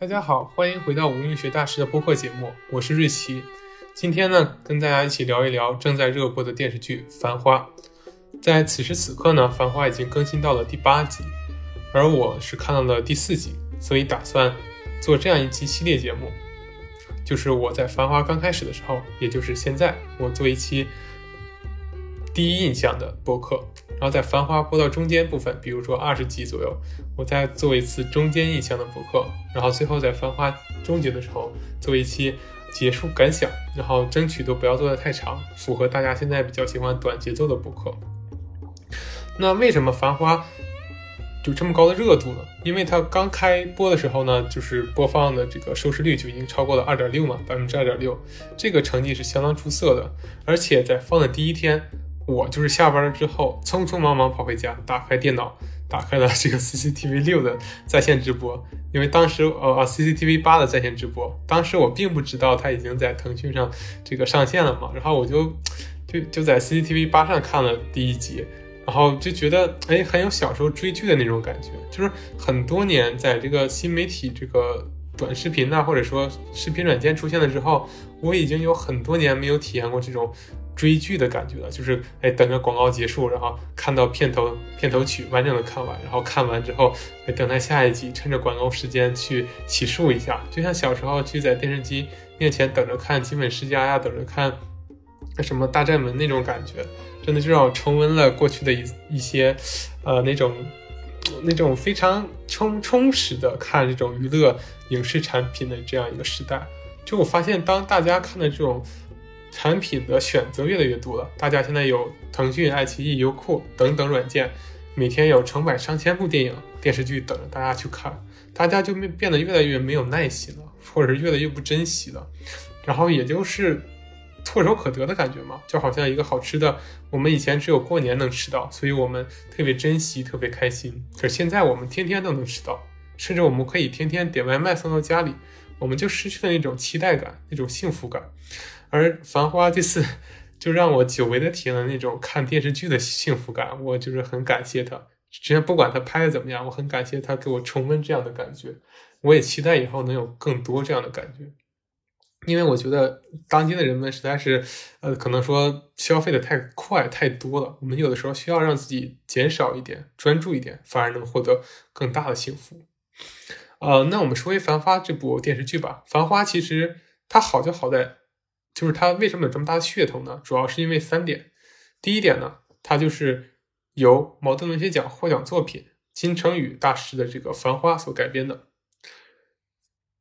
大家好，欢迎回到无名学大师的播客节目，我是瑞奇。今天呢，跟大家一起聊一聊正在热播的电视剧《繁花》。在此时此刻呢，《繁花》已经更新到了第八集，而我是看到了第四集，所以打算做这样一期系列节目，就是我在《繁花》刚开始的时候，也就是现在，我做一期第一印象的播客。然后在《繁花》播到中间部分，比如说二十集左右，我再做一次中间印象的播客。然后最后在《繁花》终结的时候做一期结束感想。然后争取都不要做的太长，符合大家现在比较喜欢短节奏的播客。那为什么《繁花》就这么高的热度呢？因为它刚开播的时候呢，就是播放的这个收视率就已经超过了二点六嘛，百分之二点六，这个成绩是相当出色的。而且在放的第一天。我就是下班了之后，匆匆忙忙跑回家，打开电脑，打开了这个 CCTV 六的在线直播。因为当时呃啊 CCTV 八的在线直播，当时我并不知道它已经在腾讯上这个上线了嘛，然后我就就就在 CCTV 八上看了第一集，然后就觉得哎很有小时候追剧的那种感觉，就是很多年在这个新媒体这个短视频呐，或者说视频软件出现了之后，我已经有很多年没有体验过这种。追剧的感觉了，就是哎，等着广告结束，然后看到片头片头曲完整的看完，然后看完之后，哎，等待下一集，趁着广告时间去洗漱一下，就像小时候去在电视机面前等着看《金粉世家》呀，等着看什么《大战门》那种感觉，真的就让我重温了过去的一一些，呃，那种那种非常充充实的看这种娱乐影视产品的这样一个时代。就我发现，当大家看的这种。产品的选择越来越多了，大家现在有腾讯、爱奇艺、优酷等等软件，每天有成百上千部电影、电视剧等着大家去看，大家就变变得越来越没有耐心了，或者是越来越不珍惜了，然后也就是唾手可得的感觉嘛，就好像一个好吃的，我们以前只有过年能吃到，所以我们特别珍惜、特别开心，可是现在我们天天都能吃到，甚至我们可以天天点外卖送到家里，我们就失去了那种期待感、那种幸福感。而《繁花》这次 就让我久违的体验了那种看电视剧的幸福感，我就是很感谢他。之前不管他拍的怎么样，我很感谢他给我重温这样的感觉。我也期待以后能有更多这样的感觉，因为我觉得当今的人们实在是，呃，可能说消费的太快太多了。我们有的时候需要让自己减少一点，专注一点，反而能获得更大的幸福。呃，那我们说回《繁花》这部电视剧吧，《繁花》其实它好就好在。就是它为什么有这么大的噱头呢？主要是因为三点。第一点呢，它就是由茅盾文学奖获奖作品金城宇大师的这个《繁花》所改编的，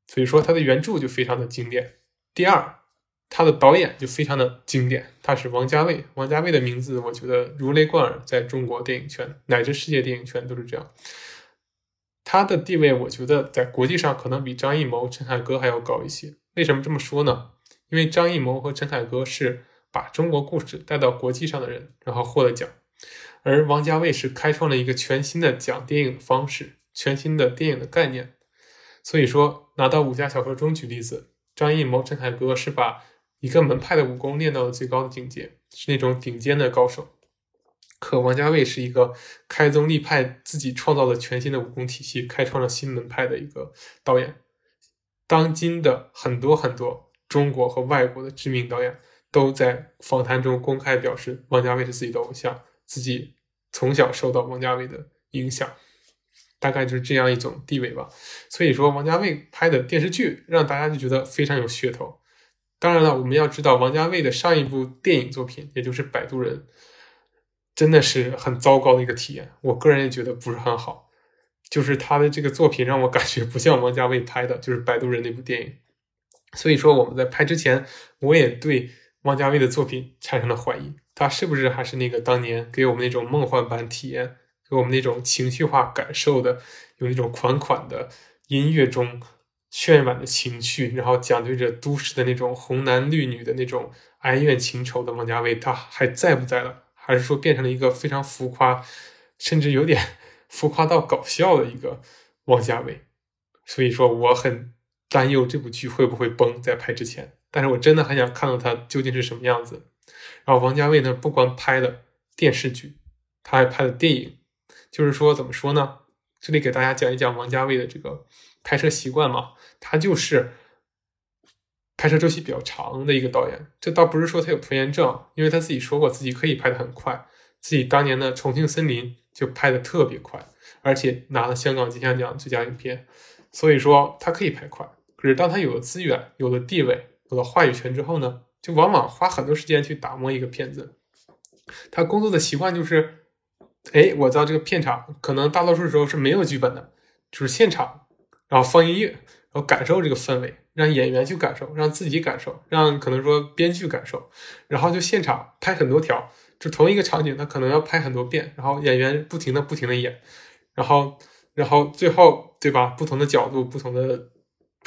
所以说它的原著就非常的经典。第二，它的导演就非常的经典，他是王家卫。王家卫的名字我觉得如雷贯耳，在中国电影圈乃至世界电影圈都是这样。他的地位，我觉得在国际上可能比张艺谋、陈凯歌还要高一些。为什么这么说呢？因为张艺谋和陈凯歌是把中国故事带到国际上的人，然后获了奖，而王家卫是开创了一个全新的讲电影的方式，全新的电影的概念。所以说，拿到武侠小说中举例子，张艺谋、陈凯歌是把一个门派的武功练到了最高的境界，是那种顶尖的高手。可王家卫是一个开宗立派，自己创造了全新的武功体系，开创了新门派的一个导演。当今的很多很多。中国和外国的知名导演都在访谈中公开表示，王家卫是自己的偶像，自己从小受到王家卫的影响，大概就是这样一种地位吧。所以说，王家卫拍的电视剧让大家就觉得非常有噱头。当然了，我们要知道，王家卫的上一部电影作品，也就是《摆渡人》，真的是很糟糕的一个体验。我个人也觉得不是很好，就是他的这个作品让我感觉不像王家卫拍的，就是《摆渡人》那部电影。所以说，我们在拍之前，我也对王家卫的作品产生了怀疑，他是不是还是那个当年给我们那种梦幻般体验，给我们那种情绪化感受的，有那种款款的音乐中渲染的情绪，然后讲对着都市的那种红男绿女的那种哀怨情仇的王家卫，他还在不在了？还是说变成了一个非常浮夸，甚至有点 浮夸到搞笑的一个王家卫？所以说，我很。担忧这部剧会不会崩，在拍之前，但是我真的很想看到它究竟是什么样子。然后王家卫呢，不光拍了电视剧，他还拍了电影，就是说怎么说呢？这里给大家讲一讲王家卫的这个拍摄习惯嘛，他就是拍摄周期比较长的一个导演。这倒不是说他有拖延症，因为他自己说过自己可以拍的很快，自己当年的《重庆森林》就拍的特别快，而且拿了香港金像奖最佳影片，所以说他可以拍快。可是当他有了资源、有了地位、有了话语权之后呢，就往往花很多时间去打磨一个片子。他工作的习惯就是，哎，我到这个片场，可能大多数时候是没有剧本的，就是现场，然后放音乐，然后感受这个氛围，让演员去感受，让自己感受，让可能说编剧感受，然后就现场拍很多条，就同一个场景，他可能要拍很多遍，然后演员不停的不停的演，然后，然后最后，对吧？不同的角度，不同的。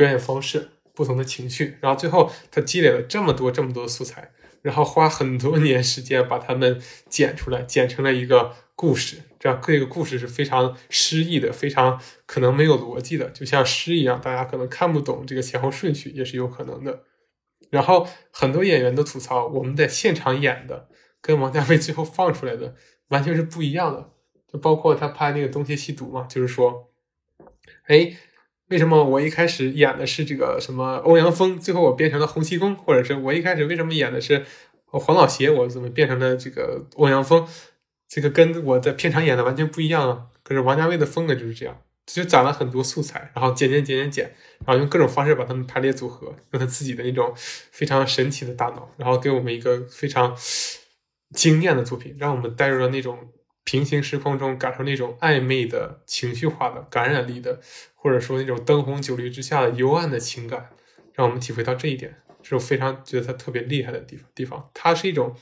表演方式不同的情绪，然后最后他积累了这么多这么多的素材，然后花很多年时间把它们剪出来，剪成了一个故事。这样这个故事是非常诗意的，非常可能没有逻辑的，就像诗一样，大家可能看不懂这个前后顺序也是有可能的。然后很多演员都吐槽，我们在现场演的跟王家卫最后放出来的完全是不一样的。就包括他拍那个《东邪西毒》嘛，就是说，哎。为什么我一开始演的是这个什么欧阳锋，最后我变成了洪七公，或者是我一开始为什么演的是黄老邪，我怎么变成了这个欧阳锋？这个跟我在片场演的完全不一样啊！可是王家卫的风格就是这样，就攒了很多素材，然后剪剪剪剪剪，然后用各种方式把它们排列组合，用他自己的那种非常神奇的大脑，然后给我们一个非常惊艳的作品，让我们带入了那种。平行时空中感受那种暧昧的情绪化的感染力的，或者说那种灯红酒绿之下的幽暗的情感，让我们体会到这一点，是我非常觉得他特别厉害的地方。地方，他是一种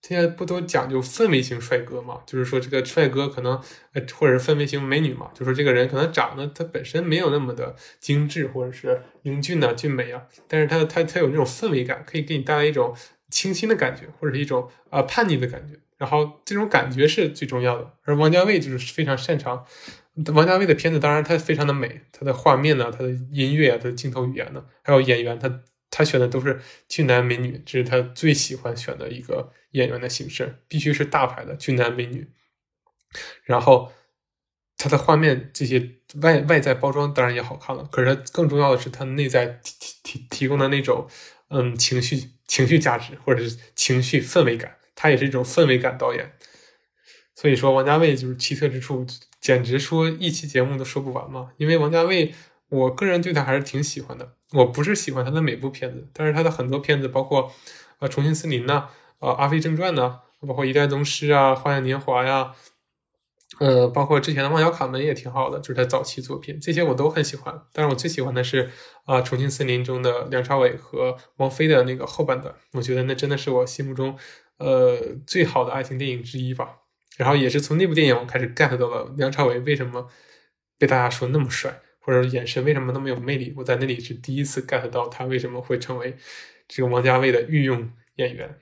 现在不都讲究氛围型帅哥嘛？就是说这个帅哥可能呃，或者是氛围型美女嘛？就说这个人可能长得他本身没有那么的精致，或者是英俊呐、俊美啊，但是他他他有那种氛围感，可以给你带来一种清新的感觉，或者是一种啊叛逆的感觉。然后这种感觉是最重要的，而王家卫就是非常擅长。王家卫的片子当然他非常的美，他的画面呢，他的音乐啊，他的镜头语言呢，还有演员，他他选的都是俊男美女，这是他最喜欢选的一个演员的形式，必须是大牌的俊男美女。然后他的画面这些外外在包装当然也好看了，可是他更重要的是他内在提提提供的那种嗯情绪情绪价值或者是情绪氛围感。他也是一种氛围感导演，所以说王家卫就是奇特之处，简直说一期节目都说不完嘛。因为王家卫，我个人对他还是挺喜欢的。我不是喜欢他的每部片子，但是他的很多片子，包括呃《重庆森林》呐，呃《阿飞正传》呐，包括《一代宗师》啊，《花样年华》呀。呃，包括之前的《望角卡门》也挺好的，就是他早期作品，这些我都很喜欢。但是我最喜欢的是啊，《重庆森林》中的梁朝伟和王菲的那个后半段，我觉得那真的是我心目中呃最好的爱情电影之一吧。然后也是从那部电影我开始 get 到了梁朝伟为什么被大家说那么帅，或者眼神为什么那么有魅力。我在那里是第一次 get 到他为什么会成为这个王家卫的御用演员。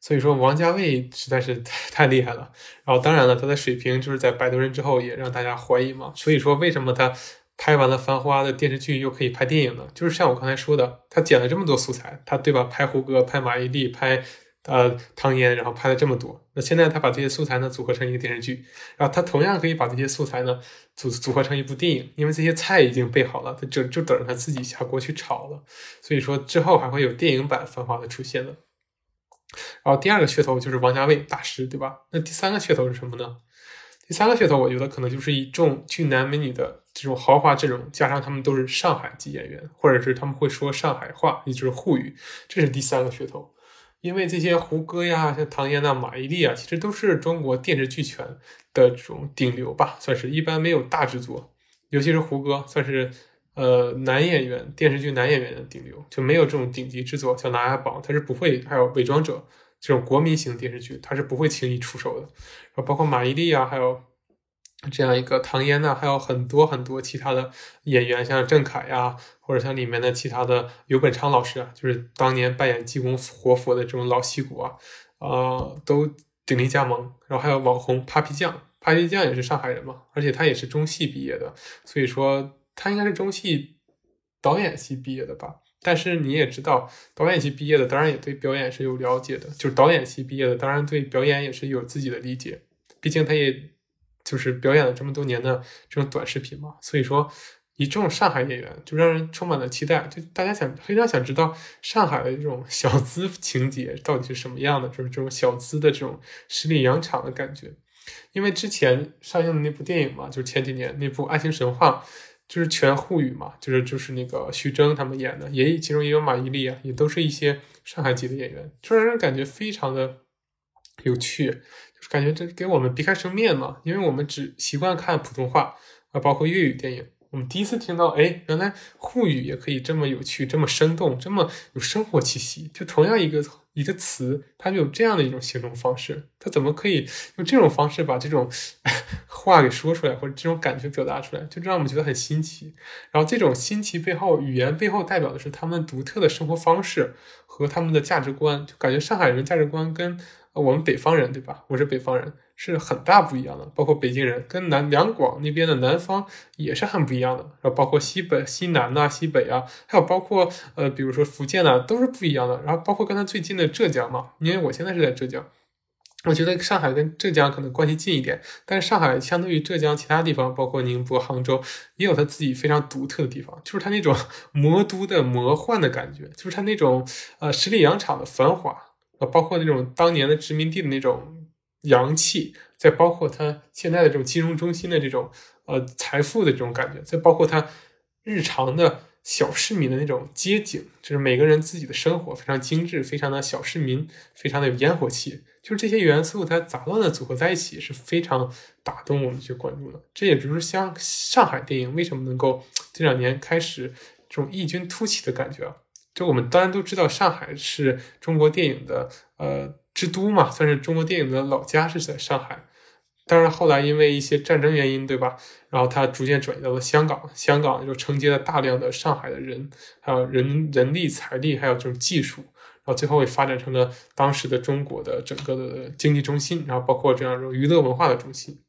所以说，王家卫实在是太太厉害了。然后，当然了，他的水平就是在《摆渡人》之后也让大家怀疑嘛。所以说，为什么他拍完了《繁花》的电视剧又可以拍电影呢？就是像我刚才说的，他剪了这么多素材，他对吧？拍胡歌，拍马伊琍，拍呃汤嫣，然后拍了这么多。那现在他把这些素材呢组合成一个电视剧，然后他同样可以把这些素材呢组组合成一部电影，因为这些菜已经备好了，他就就等着他自己下锅去炒了。所以说，之后还会有电影版《繁花》的出现的。然后第二个噱头就是王家卫大师，对吧？那第三个噱头是什么呢？第三个噱头，我觉得可能就是一众俊男美女的这种豪华阵容，加上他们都是上海籍演员，或者是他们会说上海话，也就是沪语，这是第三个噱头。因为这些胡歌呀、像唐嫣呐、马伊琍啊，其实都是中国电视剧圈的这种顶流吧，算是一般没有大制作，尤其是胡歌，算是。呃，男演员电视剧男演员的顶流就没有这种顶级制作，像《琅琊榜》，他是不会；还有《伪装者》这种国民型电视剧，他是不会轻易出手的。然后包括马伊琍啊，还有这样一个唐嫣呢，还有很多很多其他的演员，像郑恺呀，或者像里面的其他的尤本昌老师啊，就是当年扮演济公活佛的这种老戏骨啊，啊，都鼎力加盟。然后还有网红 Papi 酱，Papi 酱也是上海人嘛，而且他也是中戏毕业的，所以说。他应该是中戏导演系毕业的吧？但是你也知道，导演系毕业的当然也对表演是有了解的。就是导演系毕业的，当然对表演也是有自己的理解。毕竟他也就是表演了这么多年的这种短视频嘛，所以说一众上海演员就让人充满了期待，就大家想非常想知道上海的这种小资情节到底是什么样的，就是这种小资的这种十里洋场的感觉。因为之前上映的那部电影嘛，就是前几年那部《爱情神话》，就是全沪语嘛，就是就是那个徐峥他们演的，也其中也有马伊琍啊，也都是一些上海籍的演员，就让人感觉非常的有趣，感觉这给我们别开生面嘛，因为我们只习惯看普通话啊，包括粤语电影，我们第一次听到，哎，原来沪语也可以这么有趣，这么生动，这么有生活气息，就同样一个。一个词，它就有这样的一种形容方式，它怎么可以用这种方式把这种 话给说出来，或者这种感觉表达出来，就让我们觉得很新奇。然后这种新奇背后，语言背后代表的是他们独特的生活方式和他们的价值观，就感觉上海人价值观跟我们北方人，对吧？我是北方人。是很大不一样的，包括北京人跟南两广那边的南方也是很不一样的，然后包括西北、西南呐、西北啊，还有包括呃，比如说福建呐，都是不一样的。然后包括跟他最近的浙江嘛，因为我现在是在浙江，我觉得上海跟浙江可能关系近一点，但是上海相对于浙江其他地方，包括宁波、杭州，也有它自己非常独特的地方，就是它那种 魔都的魔幻的感觉，就是它那种呃十里洋场的繁华，啊，包括那种当年的殖民地的那种。洋气，再包括它现在的这种金融中心的这种呃财富的这种感觉，再包括它日常的小市民的那种街景，就是每个人自己的生活非常精致，非常的小市民，非常的有烟火气，就是这些元素它杂乱的组合在一起，是非常打动我们去关注的。这也就是像上海电影为什么能够这两年开始这种异军突起的感觉啊？就我们当然都知道，上海是中国电影的呃。之都嘛，算是中国电影的老家是在上海，但是后来因为一些战争原因，对吧？然后它逐渐转移到了香港，香港就承接了大量的上海的人，还有人人力、财力，还有这种技术，然后最后也发展成了当时的中国的整个的经济中心，然后包括这样一种娱乐文化的中心。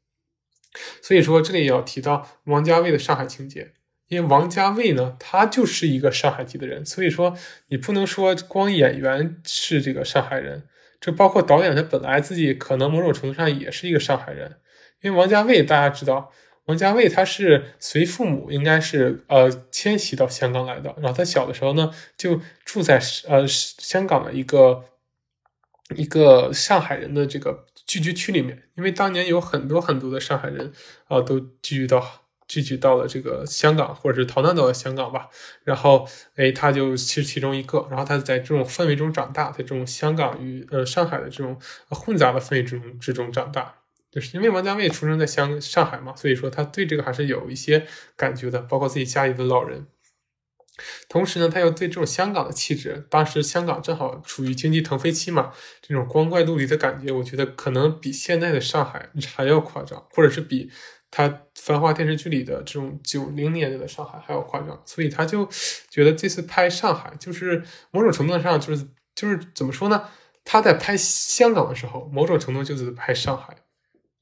所以说，这里也要提到王家卫的上海情节，因为王家卫呢，他就是一个上海籍的人，所以说你不能说光演员是这个上海人。就包括导演，他本来自己可能某种程度上也是一个上海人，因为王家卫大家知道，王家卫他是随父母应该是呃迁徙到香港来的，然后他小的时候呢就住在呃香港的一个一个上海人的这个聚居区里面，因为当年有很多很多的上海人啊都聚居到。聚集到了这个香港，或者是逃难到了香港吧。然后，哎，他就是其中一个。然后他在这种氛围中长大，在这种香港与呃上海的这种混杂的氛围之中之中长大。就是因为王家卫出生在香上海嘛，所以说他对这个还是有一些感觉的，包括自己家里的老人。同时呢，他又对这种香港的气质，当时香港正好处于经济腾飞期嘛，这种光怪陆离的感觉，我觉得可能比现在的上海还要夸张，或者是比。他《繁花》电视剧里的这种九零年代的上海还要夸张，所以他就觉得这次拍上海，就是某种程度上就是就是怎么说呢？他在拍香港的时候，某种程度就是拍上海，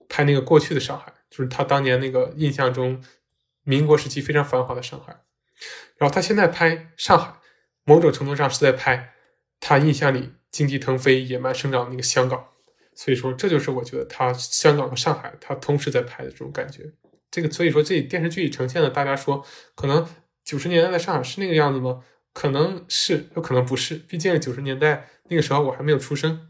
拍那个过去的上海，就是他当年那个印象中民国时期非常繁华的上海。然后他现在拍上海，某种程度上是在拍他印象里经济腾飞、野蛮生长的那个香港。所以说，这就是我觉得他香港和上海他同时在拍的这种感觉。这个所以说，这电视剧里呈现的，大家说可能九十年代的上海是那个样子吗？可能是，有可能不是。毕竟九十年代那个时候我还没有出生。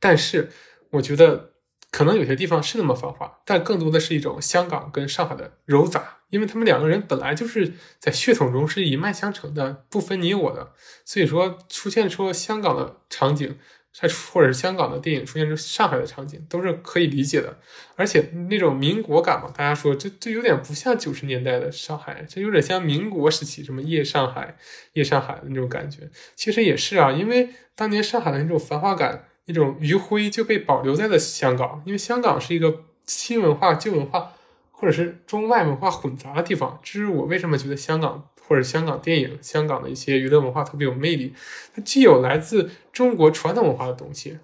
但是我觉得可能有些地方是那么繁华，但更多的是一种香港跟上海的糅杂，因为他们两个人本来就是在血统中是一脉相承的，不分你我的。所以说，出现说香港的场景。在或者是香港的电影出现出上海的场景都是可以理解的，而且那种民国感嘛，大家说这这有点不像九十年代的上海，这有点像民国时期什么夜上海、夜上海的那种感觉。其实也是啊，因为当年上海的那种繁华感、那种余晖就被保留在了香港，因为香港是一个新文化、旧文化或者是中外文化混杂的地方。这是我为什么觉得香港。或者香港电影、香港的一些娱乐文化特别有魅力，它既有来自中国传统文化的东西，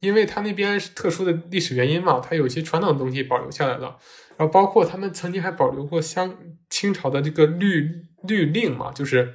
因为它那边是特殊的历史原因嘛，它有一些传统的东西保留下来了，然后包括他们曾经还保留过香清朝的这个律律令嘛，就是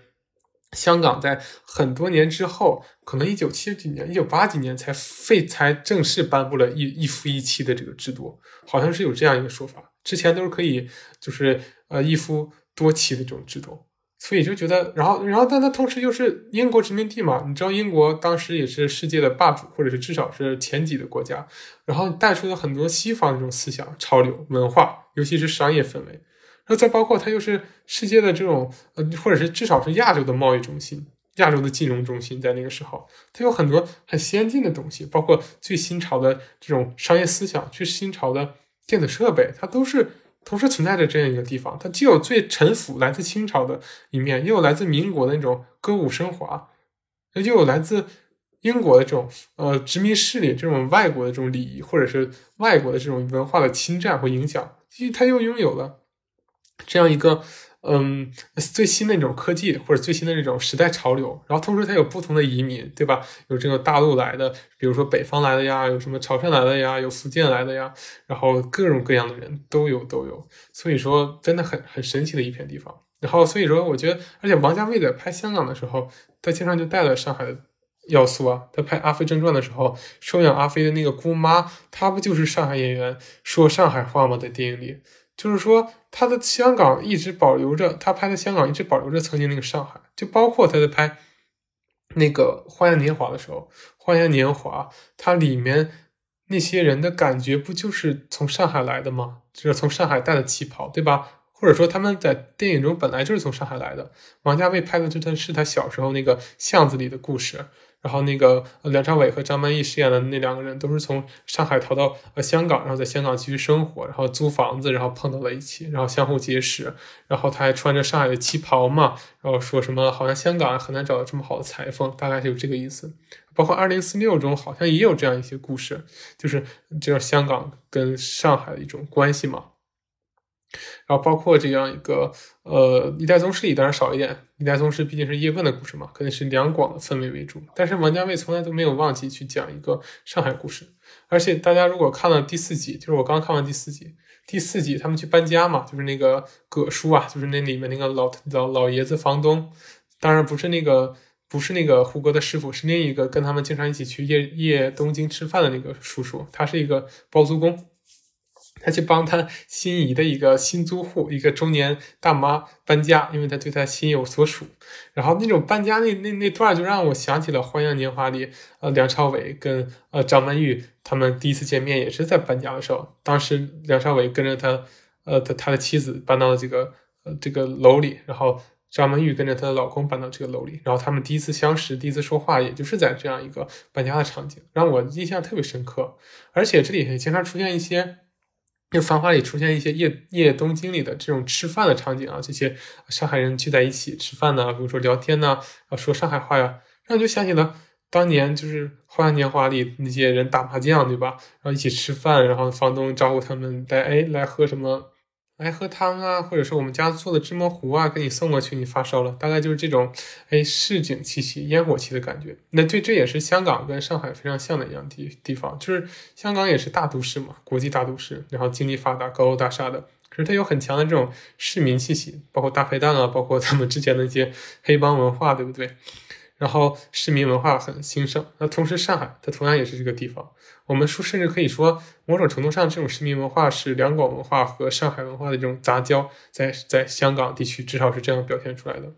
香港在很多年之后，可能一九七几年、一九八几年才废才正式颁布了一一夫一妻的这个制度，好像是有这样一个说法。之前都是可以，就是呃一夫多妻的这种制度。所以就觉得，然后，然后，但它同时又是英国殖民地嘛？你知道，英国当时也是世界的霸主，或者是至少是前几的国家，然后带出了很多西方的这种思想、潮流、文化，尤其是商业氛围。然后再包括它又是世界的这种，呃，或者是至少是亚洲的贸易中心、亚洲的金融中心，在那个时候，它有很多很先进的东西，包括最新潮的这种商业思想、最新潮的电子设备，它都是。同时存在着这样一个地方，它既有最陈腐来自清朝的一面，又有来自民国的那种歌舞升华，又有来自英国的这种呃殖民势力这种外国的这种礼仪，或者是外国的这种文化的侵占和影响，其实它又拥有了这样一个。嗯，最新的那种科技或者最新的那种时代潮流，然后同时它有不同的移民，对吧？有这个大陆来的，比如说北方来的呀，有什么潮汕来的呀，有福建来的呀，然后各种各样的人都有都有，所以说真的很很神奇的一片地方。然后所以说，我觉得，而且王家卫在拍香港的时候，他经常就带了上海的要素啊。他拍《阿飞正传》的时候，收养阿飞的那个姑妈，她不就是上海演员说上海话吗？在电影里。就是说，他的香港一直保留着，他拍的香港一直保留着曾经那个上海，就包括他在拍那个《花样年华》的时候，《花样年华》它里面那些人的感觉不就是从上海来的吗？就是从上海带的旗袍，对吧？或者说他们在电影中本来就是从上海来的。王家卫拍的这段是他小时候那个巷子里的故事。然后那个梁朝伟和张曼玉饰演的那两个人都是从上海逃到呃香港，然后在香港继续生活，然后租房子，然后碰到了一起，然后相互结识。然后他还穿着上海的旗袍嘛，然后说什么好像香港很难找到这么好的裁缝，大概就这个意思。包括二零四六中好像也有这样一些故事，就是就是香港跟上海的一种关系嘛。然后包括这样一个，呃，一代宗师里当然少一点，一代宗师毕竟是叶问的故事嘛，肯定是两广的氛围为主。但是王家卫从来都没有忘记去讲一个上海故事，而且大家如果看了第四集，就是我刚看完第四集，第四集他们去搬家嘛，就是那个葛叔啊，就是那里面那个老老老爷子房东，当然不是那个不是那个胡歌的师傅，是另一个跟他们经常一起去夜夜东京吃饭的那个叔叔，他是一个包租公。他去帮他心仪的一个新租户，一个中年大妈搬家，因为他对他心有所属。然后那种搬家那那那段就让我想起了《花样年华》里，呃，梁朝伟跟呃张曼玉他们第一次见面也是在搬家的时候。当时梁朝伟跟着他，呃，他他的妻子搬到了这个呃这个楼里，然后张曼玉跟着她的老公搬到这个楼里，然后他们第一次相识，第一次说话，也就是在这样一个搬家的场景，让我印象特别深刻。而且这里也经常出现一些。因为《繁华》里出现一些夜夜东京里的这种吃饭的场景啊，这些上海人聚在一起吃饭呢，比如说聊天呢，啊说上海话呀，然后就想起了当年就是《花样年华》里那些人打麻将，对吧？然后一起吃饭，然后房东招呼他们来，哎，来喝什么？来喝汤啊，或者是我们家做的芝麻糊啊，给你送过去。你发烧了，大概就是这种，哎，市井气息、烟火气的感觉。那对，这也是香港跟上海非常像的一样地地方，就是香港也是大都市嘛，国际大都市，然后经济发达、高楼大厦的，可是它有很强的这种市民气息，包括大排档啊，包括他们之前的一些黑帮文化，对不对？然后市民文化很兴盛，那同时上海它同样也是这个地方。我们说，甚至可以说，某种程度上，这种市民文化是两广文化和上海文化的这种杂交，在在香港地区至少是这样表现出来的，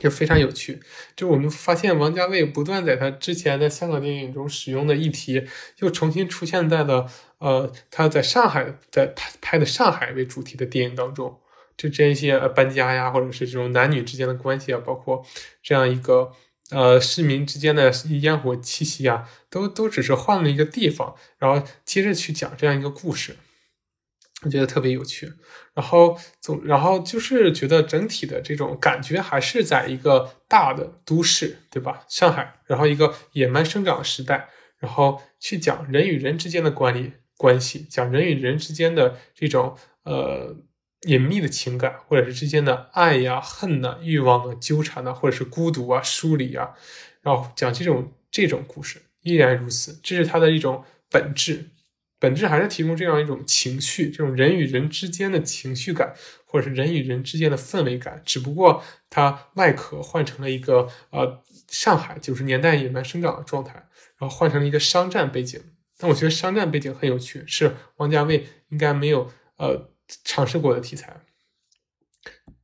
就非常有趣。就我们发现，王家卫不断在他之前的香港电影中使用的议题，又重新出现在了呃他在上海在拍拍的上海为主题的电影当中。就这些搬家呀，或者是这种男女之间的关系啊，包括这样一个呃市民之间的烟火气息啊，都都只是换了一个地方，然后接着去讲这样一个故事，我觉得特别有趣。然后总然后就是觉得整体的这种感觉还是在一个大的都市，对吧？上海，然后一个野蛮生长的时代，然后去讲人与人之间的管理关系，讲人与人之间的这种呃。隐秘的情感，或者是之间的爱呀、恨呐、欲望啊、纠缠呐，或者是孤独啊、疏离啊，然后讲这种这种故事，依然如此，这是它的一种本质。本质还是提供这样一种情绪，这种人与人之间的情绪感，或者是人与人之间的氛围感。只不过它外壳换成了一个呃上海九十年代野蛮生长的状态，然后换成了一个商战背景。但我觉得商战背景很有趣，是王家卫应该没有呃尝试过的题材。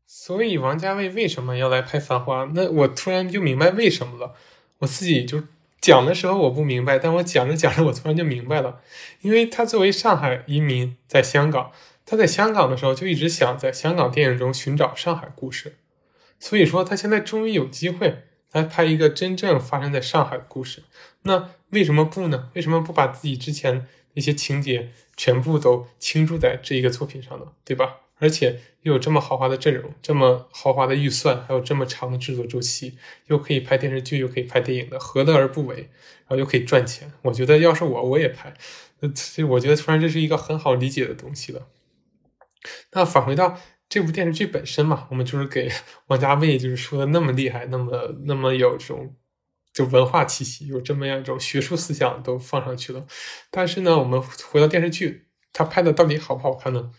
所以王家卫为什么要来拍《繁花》？那我突然就明白为什么了。我自己就。讲的时候我不明白，但我讲着讲着，我突然就明白了。因为他作为上海移民，在香港，他在香港的时候就一直想在香港电影中寻找上海故事，所以说他现在终于有机会来拍一个真正发生在上海的故事。那为什么不呢？为什么不把自己之前一些情节全部都倾注在这一个作品上呢？对吧？而且又有这么豪华的阵容，这么豪华的预算，还有这么长的制作周期，又可以拍电视剧，又可以拍电影的，何乐而不为？然后又可以赚钱，我觉得要是我，我也拍。那所以我觉得突然这是一个很好理解的东西了。那返回到这部电视剧本身嘛，我们就是给 王家卫就是说的那么厉害，那么那么有这种就文化气息，有这么样一种学术思想都放上去了。但是呢，我们回到电视剧，他拍的到底好不好看呢？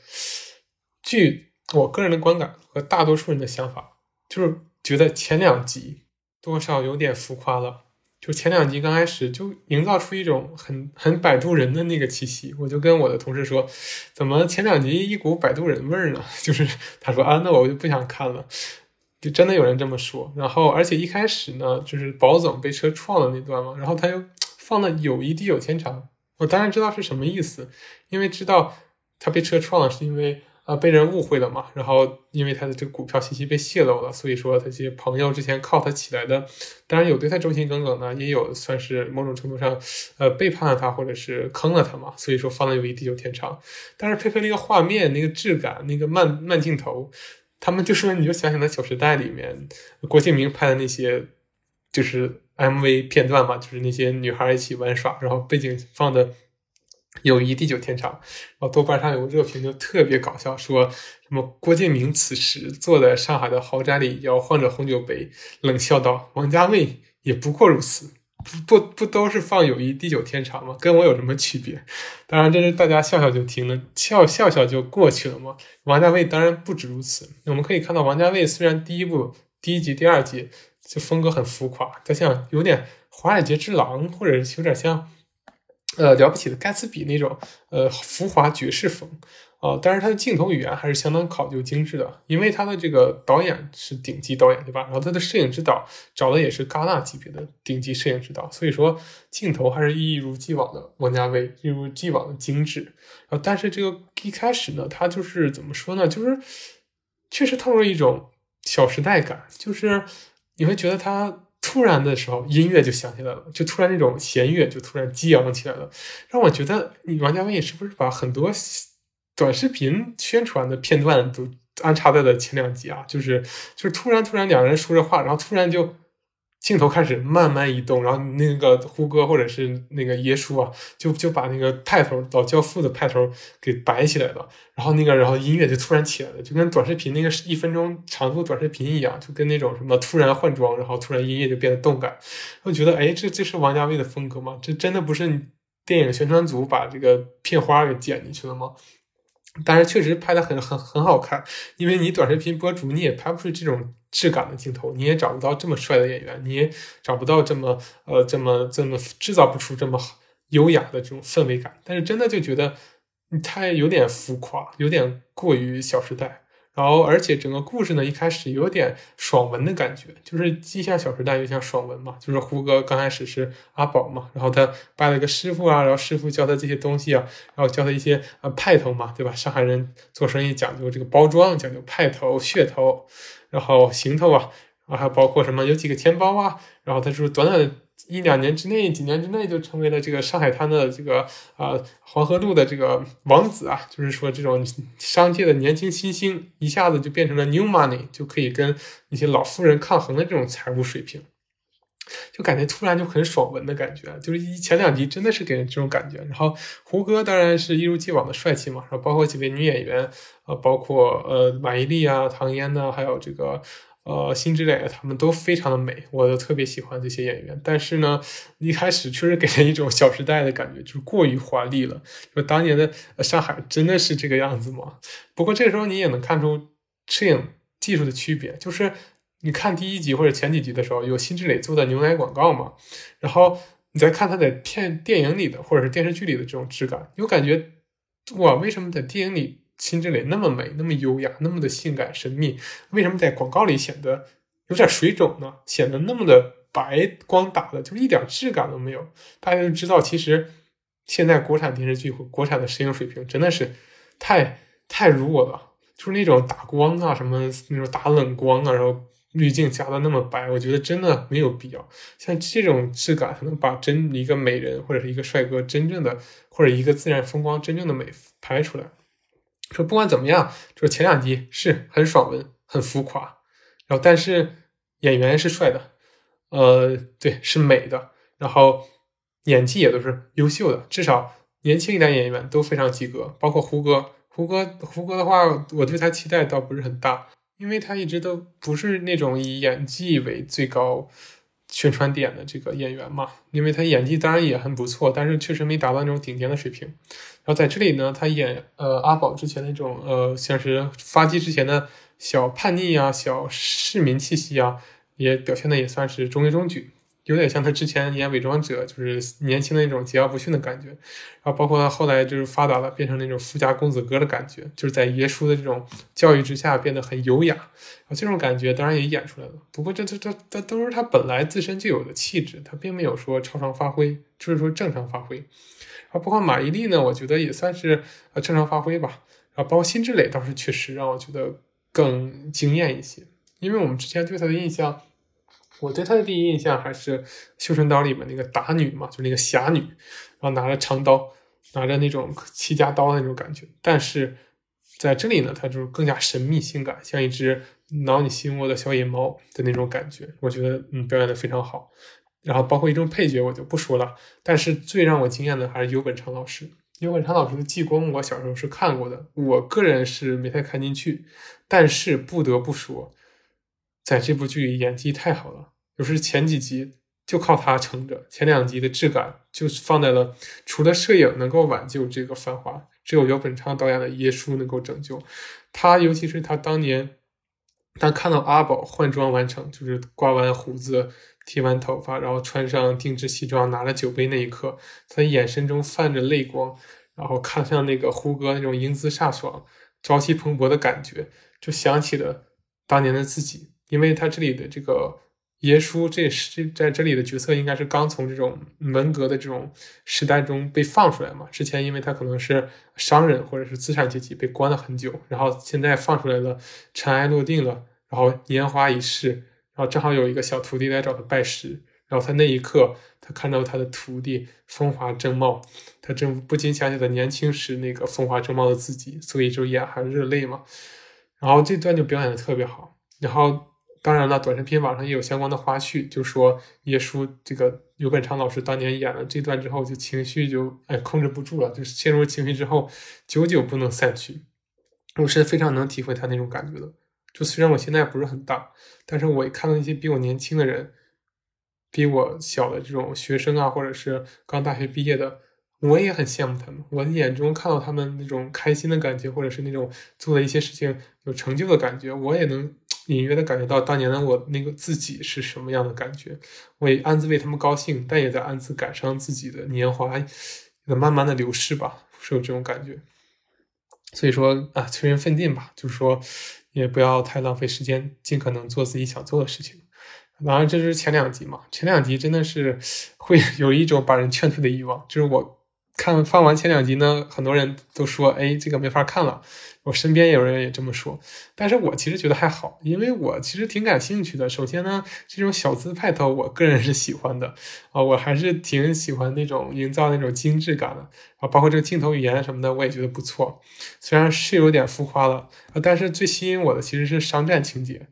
据我个人的观感和大多数人的想法，就是觉得前两集多少有点浮夸了。就前两集刚开始就营造出一种很很摆渡人的那个气息，我就跟我的同事说，怎么前两集一股摆渡人味儿呢？就是他说啊，那我就不想看了。就真的有人这么说。然后而且一开始呢，就是保总被车撞的那段嘛，然后他又放的有一地有天长。我当然知道是什么意思，因为知道他被车撞了是因为。啊，被人误会了嘛？然后因为他的这个股票信息被泄露了，所以说他这些朋友之前靠他起来的，当然有对他忠心耿耿的，也有算是某种程度上，呃，背叛了他或者是坑了他嘛。所以说放了有一地久天长，但是配合那个画面、那个质感、那个慢慢镜头，他们就说你就想想那《小时代》里面郭敬明拍的那些，就是 MV 片段嘛，就是那些女孩一起玩耍，然后背景放的。友谊地久天长，然后豆瓣上有个热评就特别搞笑，说什么郭敬明此时坐在上海的豪宅里摇晃着红酒杯，冷笑道：“王家卫也不过如此，不不不都是放友谊地久天长吗？跟我有什么区别？”当然这是大家笑笑就听了，笑笑笑就过去了嘛。王家卫当然不止如此，我们可以看到王家卫虽然第一部第一集、第二集就风格很浮夸，他像有点华尔街之狼，或者是有点像。呃，了不起的盖茨比那种呃浮华爵士风啊，但是他的镜头语言还是相当考究精致的，因为他的这个导演是顶级导演，对吧？然后他的摄影指导找的也是戛纳级别的顶级摄影指导，所以说镜头还是一如既往的王家卫，一如既往的精致。啊，但是这个一开始呢，他就是怎么说呢？就是确实透露一种小时代感，就是你会觉得他。突然的时候，音乐就响起来了，就突然那种弦乐就突然激昂起来了，让我觉得你王家卫是不是把很多短视频宣传的片段都安插在了前两集啊？就是就是突然突然两个人说着话，然后突然就。镜头开始慢慢移动，然后那个胡歌或者是那个耶稣啊，就就把那个派头老教父的派头给摆起来了，然后那个然后音乐就突然起来了，就跟短视频那个一分钟长度短视频一样，就跟那种什么突然换装，然后突然音乐就变得动感，我觉得哎，这这是王家卫的风格吗？这真的不是电影宣传组把这个片花给剪进去了吗？但是确实拍的很很很好看，因为你短视频博主你也拍不出这种质感的镜头，你也找不到这么帅的演员，你也找不到这么呃这么这么制造不出这么优雅的这种氛围感。但是真的就觉得你太有点浮夸，有点过于《小时代》。然后，而且整个故事呢，一开始有点爽文的感觉，就是既像《小时代》又像爽文嘛。就是胡歌刚开始是阿宝嘛，然后他拜了个师傅啊，然后师傅教他这些东西啊，然后教他一些呃派头嘛，对吧？上海人做生意讲究这个包装，讲究派头、噱头，然后行头啊，然后还包括什么有几个钱包啊，然后他说短短的。一两年之内，几年之内就成为了这个上海滩的这个啊黄河路的这个王子啊，就是说这种商界的年轻新星，一下子就变成了 new money，就可以跟那些老富人抗衡的这种财务水平，就感觉突然就很爽文的感觉，就是一前两集真的是给人这种感觉。然后胡歌当然是一如既往的帅气嘛，然后包括几位女演员，呃，包括呃马伊琍啊、唐嫣呐，还有这个。呃，辛芷蕾他们都非常的美，我都特别喜欢这些演员。但是呢，一开始确实给人一种《小时代》的感觉，就是过于华丽了。就当年的上海真的是这个样子吗？不过这时候你也能看出摄影技术的区别，就是你看第一集或者前几集的时候，有辛芷蕾做的牛奶广告嘛，然后你再看她在片电影里的或者是电视剧里的这种质感，有感觉哇，为什么在电影里？辛芷蕾那么美，那么优雅，那么的性感神秘，为什么在广告里显得有点水肿呢？显得那么的白，光打的，就是一点质感都没有。大家都知道，其实现在国产电视剧和国产的摄影水平真的是太太弱了，就是那种打光啊，什么那种打冷光啊，然后滤镜加的那么白，我觉得真的没有必要。像这种质感，能把真一个美人或者是一个帅哥真正的，或者一个自然风光真正的美拍出来。说不管怎么样，就是前两集是很爽文、很浮夸，然后但是演员是帅的，呃，对，是美的，然后演技也都是优秀的，至少年轻一代演员都非常及格，包括胡歌。胡歌，胡歌的话，我对他期待倒不是很大，因为他一直都不是那种以演技为最高。宣传点的这个演员嘛，因为他演技当然也很不错，但是确实没达到那种顶尖的水平。然后在这里呢，他演呃阿宝之前那种呃像是发迹之前的小叛逆啊、小市民气息啊，也表现的也算是中规中矩。有点像他之前演伪装者，就是年轻的那种桀骜不驯的感觉，然后包括他后来就是发达了，变成那种富家公子哥的感觉，就是在爷叔的这种教育之下变得很优雅，然后这种感觉当然也演出来了。不过这这这这都是他本来自身就有的气质，他并没有说超常发挥，就是说正常发挥。然后包括马伊琍呢，我觉得也算是呃正常发挥吧。然后包括辛芷蕾倒是确实让我觉得更惊艳一些，因为我们之前对她的印象。我对她的第一印象还是《绣春刀》里面那个打女嘛，就那个侠女，然后拿着长刀，拿着那种戚家刀的那种感觉。但是在这里呢，她就是更加神秘性感，像一只挠你心窝的小野猫的那种感觉。我觉得嗯，表演的非常好。然后包括一种配角我就不说了，但是最让我惊艳的还是尤本昌老师。尤本昌老师的济公，我小时候是看过的，我个人是没太看进去，但是不得不说。在这部剧里演技太好了，就是前几集就靠他撑着，前两集的质感就是放在了除了摄影能够挽救这个繁华，只有姚本昌导演的耶稣能够拯救他。尤其是他当年，当看到阿宝换装完成，就是刮完胡子、剃完头发，然后穿上定制西装，拿着酒杯那一刻，他眼神中泛着泪光，然后看向那个胡歌那种英姿飒爽、朝气蓬勃的感觉，就想起了当年的自己。因为他这里的这个耶稣，这是在这里的角色应该是刚从这种文革的这种时代中被放出来嘛？之前因为他可能是商人或者是资产阶级被关了很久，然后现在放出来了，尘埃落定了，然后年华已逝，然后正好有一个小徒弟来找他拜师，然后他那一刻他看到他的徒弟风华正茂，他正不禁想起了年轻时那个风华正茂的自己，所以就眼含热泪嘛。然后这段就表演的特别好，然后。当然了，短视频网上也有相关的花絮，就说耶稣这个刘本昌老师当年演了这段之后，就情绪就哎控制不住了，就是陷入情绪之后，久久不能散去。我是非常能体会他那种感觉的。就虽然我现在不是很大，但是我看到一些比我年轻的人，比我小的这种学生啊，或者是刚大学毕业的，我也很羡慕他们。我眼中看到他们那种开心的感觉，或者是那种做的一些事情有成就的感觉，我也能。隐约的感觉到当年的我那个自己是什么样的感觉，我也暗自为他们高兴，但也在暗自感伤自己的年华的慢慢的流逝吧，是有这种感觉。所以说啊，催人奋进吧，就是说也不要太浪费时间，尽可能做自己想做的事情。当然，这是前两集嘛，前两集真的是会有一种把人劝退的欲望，就是我。看放完前两集呢，很多人都说：“哎，这个没法看了。”我身边有人也这么说，但是我其实觉得还好，因为我其实挺感兴趣的。首先呢，这种小资派头，我个人是喜欢的啊，我还是挺喜欢那种营造那种精致感的啊，包括这个镜头语言什么的，我也觉得不错。虽然是有点浮夸了，但是最吸引我的其实是商战情节，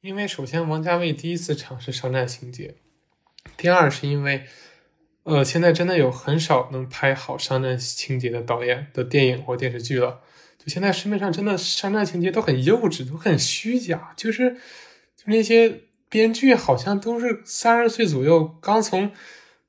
因为首先王家卫第一次尝试商战情节，第二是因为。呃，现在真的有很少能拍好商战情节的导演的电影或电视剧了。就现在市面上真的商战情节都很幼稚，都很虚假，就是就那些编剧好像都是三十岁左右，刚从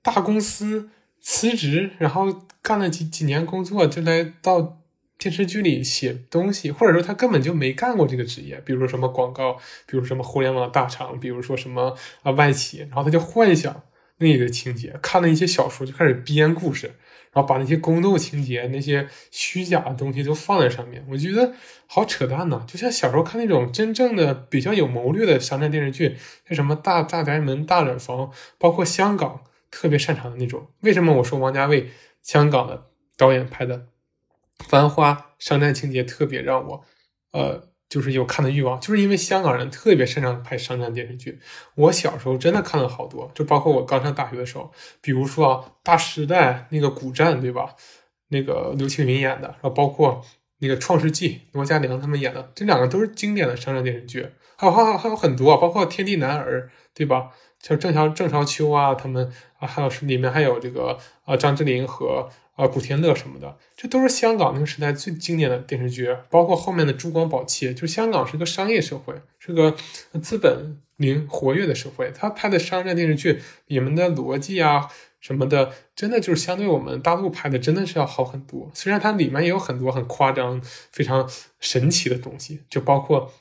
大公司辞职，然后干了几几年工作，就来到电视剧里写东西，或者说他根本就没干过这个职业，比如说什么广告，比如什么互联网大厂，比如说什么啊外企，然后他就幻想那个情节，看了一些小说就开始编故事。然后把那些宫斗情节、那些虚假的东西都放在上面，我觉得好扯淡呐！就像小时候看那种真正的比较有谋略的商战电视剧，像什么《大大宅门》《大染坊》，包括香港特别擅长的那种。为什么我说王家卫香港的导演拍的《繁花》商战情节特别让我，呃。就是有看的欲望，就是因为香港人特别擅长拍商战电视剧。我小时候真的看了好多，就包括我刚上大学的时候，比如说啊，《大时代》那个古战，对吧？那个刘青云演的，然后包括那个《创世纪》，罗嘉良他们演的，这两个都是经典的商战电视剧。还有还有还有很多，包括《天地男儿》，对吧？像郑少郑少秋啊，他们啊，还有是里面还有这个啊张智霖和。啊，古天乐什么的，这都是香港那个时代最经典的电视剧，包括后面的珠光宝气。就香港是个商业社会，是个资本零活跃的社会，他拍的商战电视剧，里面的逻辑啊什么的，真的就是相对我们大陆拍的真的是要好很多。虽然它里面也有很多很夸张、非常神奇的东西，就包括。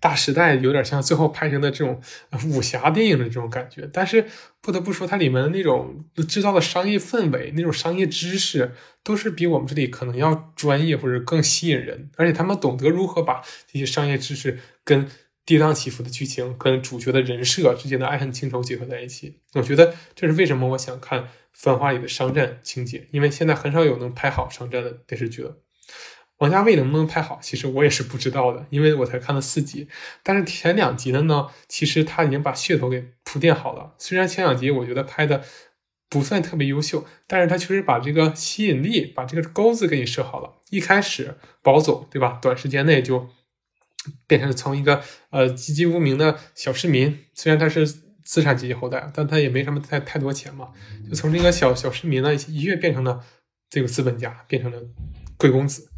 大时代有点像最后拍成的这种武侠电影的这种感觉，但是不得不说，它里面的那种制造的商业氛围、那种商业知识，都是比我们这里可能要专业或者更吸引人。而且他们懂得如何把这些商业知识跟跌宕起伏的剧情、跟主角的人设之间的爱恨情仇结合在一起。我觉得这是为什么我想看《繁花》里的商战情节，因为现在很少有能拍好商战的电视剧了。王家卫能不能拍好，其实我也是不知道的，因为我才看了四集。但是前两集的呢，其实他已经把噱头给铺垫好了。虽然前两集我觉得拍的不算特别优秀，但是他确实把这个吸引力、把这个钩子给你设好了。一开始，保总对吧？短时间内就变成了从一个呃籍籍无名的小市民，虽然他是资产阶级后代，但他也没什么太太多钱嘛，就从这个小小市民呢一跃变成了这个资本家，变成了贵公子。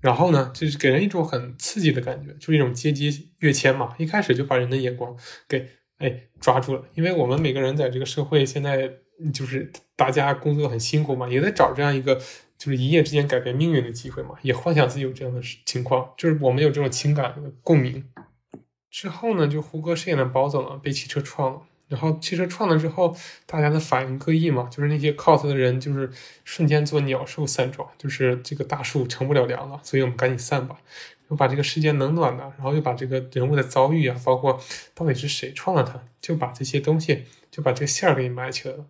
然后呢，就是给人一种很刺激的感觉，就是一种阶级跃迁嘛。一开始就把人的眼光给哎抓住了，因为我们每个人在这个社会现在就是大家工作很辛苦嘛，也在找这样一个就是一夜之间改变命运的机会嘛，也幻想自己有这样的情况，就是我们有这种情感的共鸣。之后呢，就胡歌饰演的包总呢被汽车撞了。然后汽车撞了之后，大家的反应各异嘛，就是那些 cos 的人就是瞬间做鸟兽散状，就是这个大树乘不了凉了，所以我们赶紧散吧，又把这个世界冷暖的，然后又把这个人物的遭遇啊，包括到底是谁创了他，就把这些东西就把这个线儿给你埋起来了。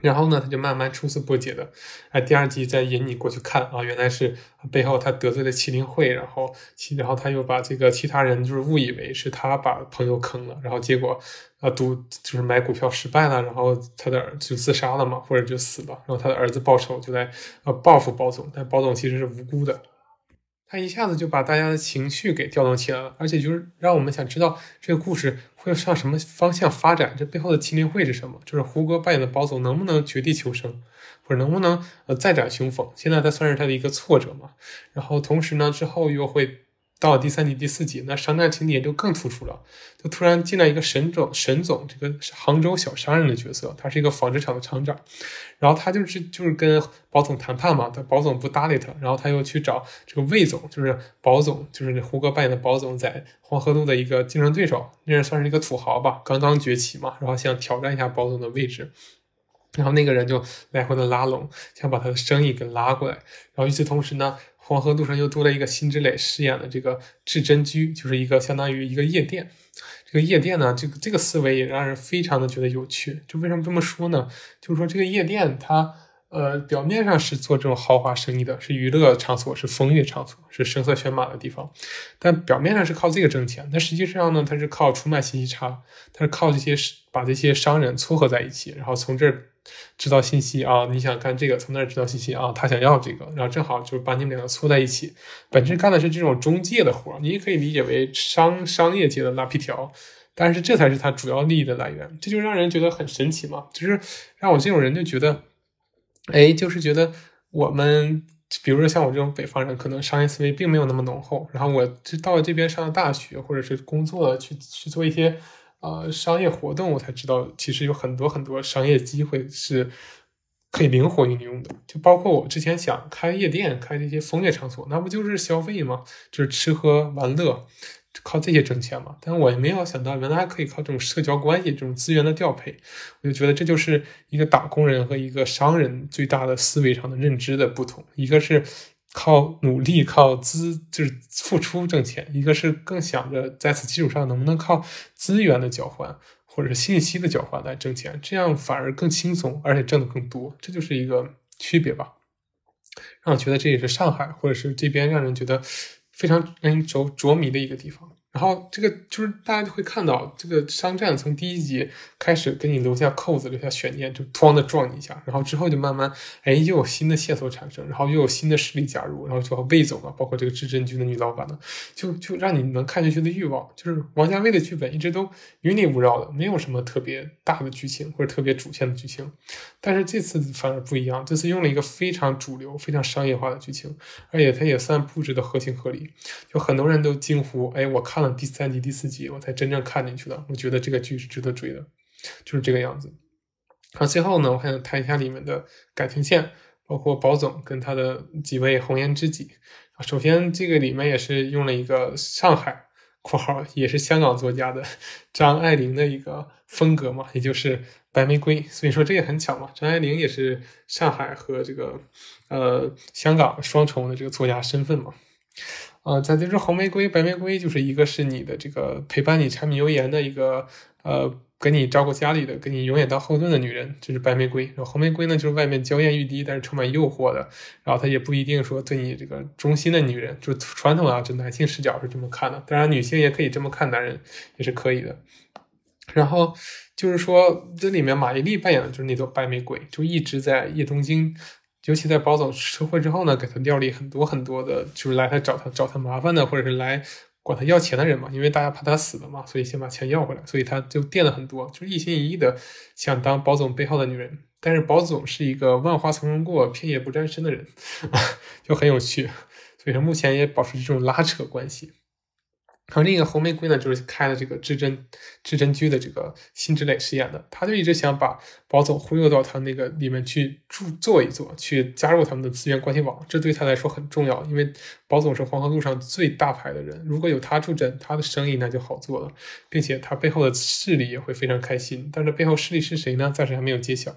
然后呢，他就慢慢抽丝剥茧的，哎，第二集再引你过去看啊，原来是背后他得罪了麒麟会，然后其然后他又把这个其他人就是误以为是他把朋友坑了，然后结果啊赌就是买股票失败了，然后他的儿子就自杀了嘛，或者就死了，然后他的儿子报仇就在呃报复包总，但包总其实是无辜的。他一下子就把大家的情绪给调动起来了，而且就是让我们想知道这个故事会向什么方向发展，这背后的麒麟会是什么？就是胡歌扮演的宝总能不能绝地求生，或者能不能呃再展雄风？现在他算是他的一个挫折嘛。然后同时呢，之后又会。到了第三集、第四集，那商战情节就更突出了。就突然进来一个沈总，沈总这个杭州小商人的角色，他是一个纺织厂的厂长，然后他就是就是跟保总谈判嘛，他保总不搭理他，然后他又去找这个魏总，就是保总，就是胡歌扮演的保总，在黄河路的一个竞争对手，那人算是一个土豪吧，刚刚崛起嘛，然后想挑战一下保总的位置，然后那个人就来回的拉拢，想把他的生意给拉过来，然后与此同时呢。黄河路上又多了一个辛芷蕾饰演的这个至真居，就是一个相当于一个夜店。这个夜店呢，这个这个思维也让人非常的觉得有趣。就为什么这么说呢？就是说这个夜店它呃表面上是做这种豪华生意的，是娱乐场所，是风月场所，是声色犬马的地方。但表面上是靠这个挣钱，但实际上呢，它是靠出卖信息差，它是靠这些把这些商人撮合在一起，然后从这儿。知道信息啊，你想干这个，从那儿知道信息啊，他想要这个，然后正好就把你们两个搓在一起，本质干的是这种中介的活你也可以理解为商商业界的拉皮条，但是这才是他主要利益的来源，这就让人觉得很神奇嘛，就是让我这种人就觉得，哎，就是觉得我们比如说像我这种北方人，可能商业思维并没有那么浓厚，然后我就到了这边上了大学或者是工作，去去做一些呃商业活动，我才知道其实有很多很多商业机会是可以灵活运用的。就包括我之前想开夜店、开这些风月场所，那不就是消费吗？就是吃喝玩乐。靠这些挣钱嘛？但我也没有想到，原来还可以靠这种社交关系、这种资源的调配。我就觉得这就是一个打工人和一个商人最大的思维上的认知的不同。一个是靠努力、靠资就是付出挣钱；一个是更想着在此基础上能不能靠资源的交换或者信息的交换来挣钱，这样反而更轻松，而且挣的更多。这就是一个区别吧。让我觉得这也是上海或者是这边让人觉得。非常让人着着迷的一个地方。然后这个就是大家就会看到，这个商战从第一集开始给你留下扣子、留下悬念，就突的撞你一下，然后之后就慢慢，哎，又有新的线索产生，然后又有新的势力加入，然后就要魏总啊，包括这个至真君的女老板呢，就就让你能看下去的欲望。就是王家卫的剧本一直都云里雾绕的，没有什么特别大的剧情或者特别主线的剧情，但是这次反而不一样，这次用了一个非常主流、非常商业化的剧情，而且它也算布置的合情合理，就很多人都惊呼，哎，我看了第三集、第四。集我才真正看进去的，我觉得这个剧是值得追的，就是这个样子。然后最后呢，我还想谈一下里面的感情线，包括宝总跟他的几位红颜知己。首先，这个里面也是用了一个上海（括号也是香港作家的张爱玲的一个风格嘛），也就是白玫瑰。所以说这也很巧嘛，张爱玲也是上海和这个呃香港双重的这个作家身份嘛。啊，在这支红玫瑰、白玫瑰，就是一个是你的这个陪伴你柴米油盐的一个，呃，给你照顾家里的，给你永远当后盾的女人，这是白玫瑰。然后红玫瑰呢，就是外面娇艳欲滴，但是充满诱惑的，然后她也不一定说对你这个忠心的女人，就传统啊，就男性视角是这么看的。当然，女性也可以这么看男人，也是可以的。然后就是说，这里面马伊琍扮演的就是那朵白玫瑰，就一直在叶东京。尤其在包总车祸之后呢，给他调离很多很多的，就是来他找他找他麻烦的，或者是来管他要钱的人嘛。因为大家怕他死了嘛，所以先把钱要回来，所以他就垫了很多，就是一心一意的想当包总背后的女人。但是包总是一个万花丛中过，片叶不沾身的人，就很有趣。所以说目前也保持这种拉扯关系。然后另一个红玫瑰呢，就是开了这个至臻至臻居的这个辛芷蕾饰演的，他就一直想把宝总忽悠到他那个里面去住坐一坐，去加入他们的资源关系网，这对他来说很重要，因为宝总是黄河路上最大牌的人，如果有他助阵，他的生意那就好做了，并且他背后的势力也会非常开心。但是背后势力是谁呢？暂时还没有揭晓。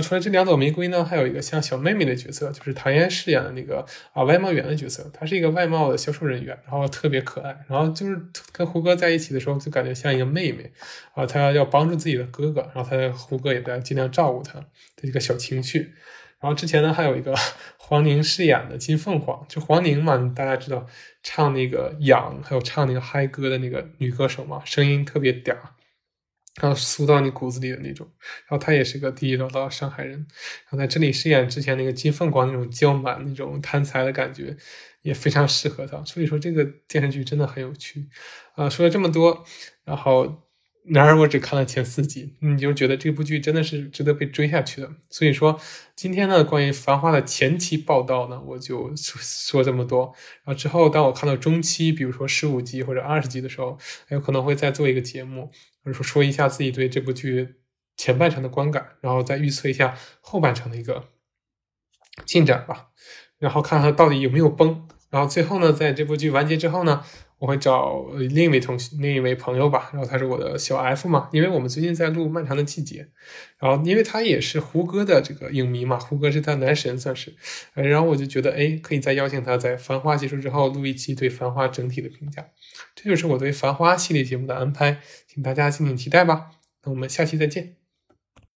除了这两朵玫瑰呢，还有一个像小妹妹的角色，就是唐嫣饰演的那个啊外贸员的角色。她是一个外贸的销售人员，然后特别可爱，然后就是跟胡歌在一起的时候，就感觉像一个妹妹啊。她要帮助自己的哥哥，然后她胡歌也在尽量照顾她的一个小情绪。然后之前呢，还有一个黄宁饰演的金凤凰，就黄宁嘛，大家知道唱那个痒，还有唱那个嗨歌的那个女歌手嘛，声音特别嗲。然后酥到你骨子里的那种，然后他也是个地地道道的上海人，然后在这里饰演之前那个金凤凰那种娇蛮、那种贪财的感觉，也非常适合他。所以说这个电视剧真的很有趣。啊，说了这么多，然后。然而我只看了前四集，你就觉得这部剧真的是值得被追下去的。所以说，今天呢，关于《繁花》的前期报道呢，我就说说这么多。然后之后，当我看到中期，比如说十五集或者二十集的时候，有可能会再做一个节目，说说一下自己对这部剧前半程的观感，然后再预测一下后半程的一个进展吧。然后看看到底有没有崩。然后最后呢，在这部剧完结之后呢。我会找另一位同学、另一位朋友吧，然后他是我的小 F 嘛，因为我们最近在录《漫长的季节》，然后因为他也是胡歌的这个影迷嘛，胡歌是他男神算是，然后我就觉得哎，可以再邀请他在《繁花》结束之后录一期对《繁花》整体的评价，这就是我对《繁花》系列节目的安排，请大家敬请期待吧。那我们下期再见。